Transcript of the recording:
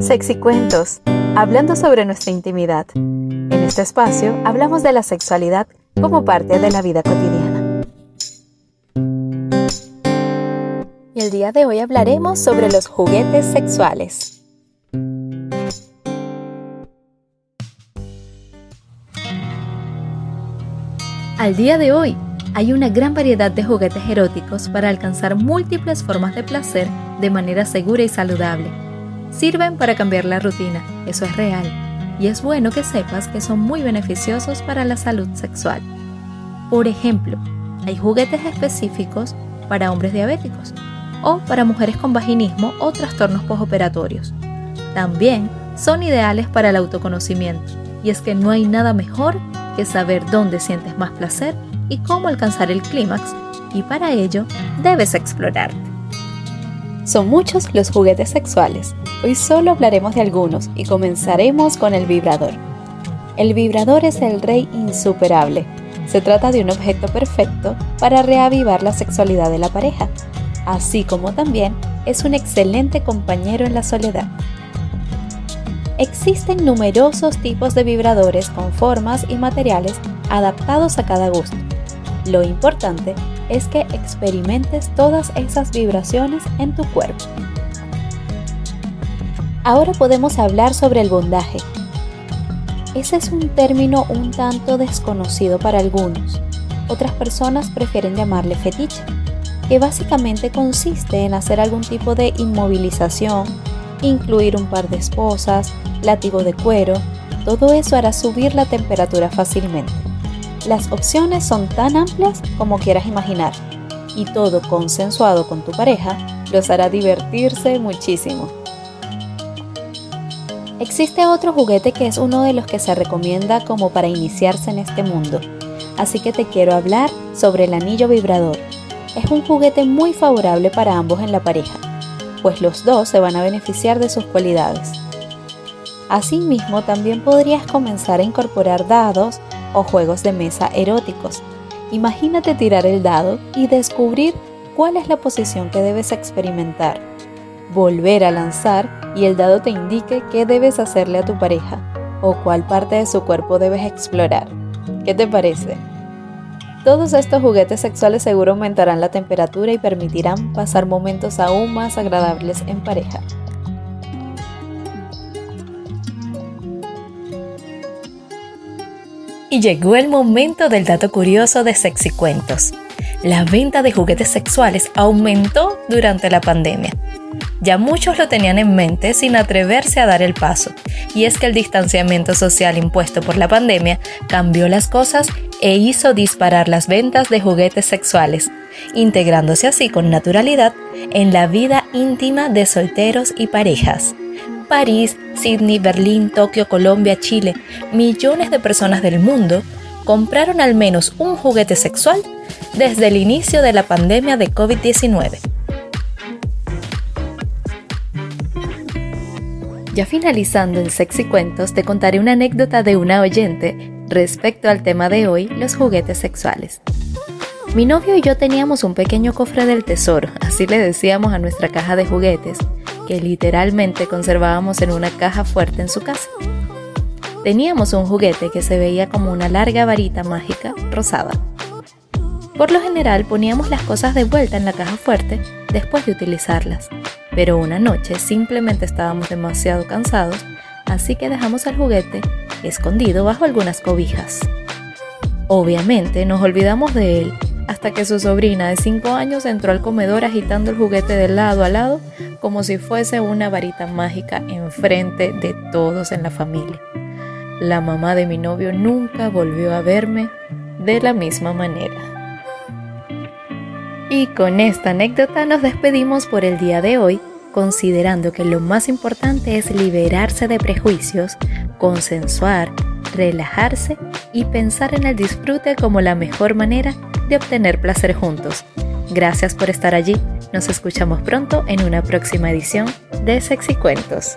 Sexicuentos, hablando sobre nuestra intimidad. En este espacio hablamos de la sexualidad como parte de la vida cotidiana. Y el día de hoy hablaremos sobre los juguetes sexuales. Al día de hoy, hay una gran variedad de juguetes eróticos para alcanzar múltiples formas de placer de manera segura y saludable. Sirven para cambiar la rutina, eso es real, y es bueno que sepas que son muy beneficiosos para la salud sexual. Por ejemplo, hay juguetes específicos para hombres diabéticos o para mujeres con vaginismo o trastornos postoperatorios. También son ideales para el autoconocimiento, y es que no hay nada mejor que saber dónde sientes más placer y cómo alcanzar el clímax, y para ello debes explorarte. Son muchos los juguetes sexuales. Hoy solo hablaremos de algunos y comenzaremos con el vibrador. El vibrador es el rey insuperable. Se trata de un objeto perfecto para reavivar la sexualidad de la pareja, así como también es un excelente compañero en la soledad. Existen numerosos tipos de vibradores con formas y materiales adaptados a cada gusto. Lo importante es que experimentes todas esas vibraciones en tu cuerpo. Ahora podemos hablar sobre el bondaje. Ese es un término un tanto desconocido para algunos. Otras personas prefieren llamarle fetiche, que básicamente consiste en hacer algún tipo de inmovilización, incluir un par de esposas, látigo de cuero, todo eso hará subir la temperatura fácilmente. Las opciones son tan amplias como quieras imaginar y todo consensuado con tu pareja los hará divertirse muchísimo. Existe otro juguete que es uno de los que se recomienda como para iniciarse en este mundo, así que te quiero hablar sobre el anillo vibrador. Es un juguete muy favorable para ambos en la pareja, pues los dos se van a beneficiar de sus cualidades. Asimismo, también podrías comenzar a incorporar dados o juegos de mesa eróticos. Imagínate tirar el dado y descubrir cuál es la posición que debes experimentar. Volver a lanzar y el dado te indique qué debes hacerle a tu pareja o cuál parte de su cuerpo debes explorar. ¿Qué te parece? Todos estos juguetes sexuales seguro aumentarán la temperatura y permitirán pasar momentos aún más agradables en pareja. Y llegó el momento del dato curioso de Sexy Cuentos. La venta de juguetes sexuales aumentó durante la pandemia. Ya muchos lo tenían en mente sin atreverse a dar el paso, y es que el distanciamiento social impuesto por la pandemia cambió las cosas e hizo disparar las ventas de juguetes sexuales, integrándose así con naturalidad en la vida íntima de solteros y parejas. París, Sydney, Berlín, Tokio, Colombia, Chile, millones de personas del mundo compraron al menos un juguete sexual desde el inicio de la pandemia de COVID-19. Ya finalizando el Sexy Cuentos, te contaré una anécdota de una oyente respecto al tema de hoy, los juguetes sexuales. Mi novio y yo teníamos un pequeño cofre del tesoro, así le decíamos a nuestra caja de juguetes, que literalmente conservábamos en una caja fuerte en su casa. Teníamos un juguete que se veía como una larga varita mágica rosada. Por lo general poníamos las cosas de vuelta en la caja fuerte después de utilizarlas, pero una noche simplemente estábamos demasiado cansados, así que dejamos el juguete escondido bajo algunas cobijas. Obviamente nos olvidamos de él hasta que su sobrina de 5 años entró al comedor agitando el juguete de lado a lado como si fuese una varita mágica enfrente de todos en la familia. La mamá de mi novio nunca volvió a verme de la misma manera. Y con esta anécdota nos despedimos por el día de hoy, considerando que lo más importante es liberarse de prejuicios, consensuar, relajarse y pensar en el disfrute como la mejor manera de obtener placer juntos. Gracias por estar allí. Nos escuchamos pronto en una próxima edición de Sexy Cuentos.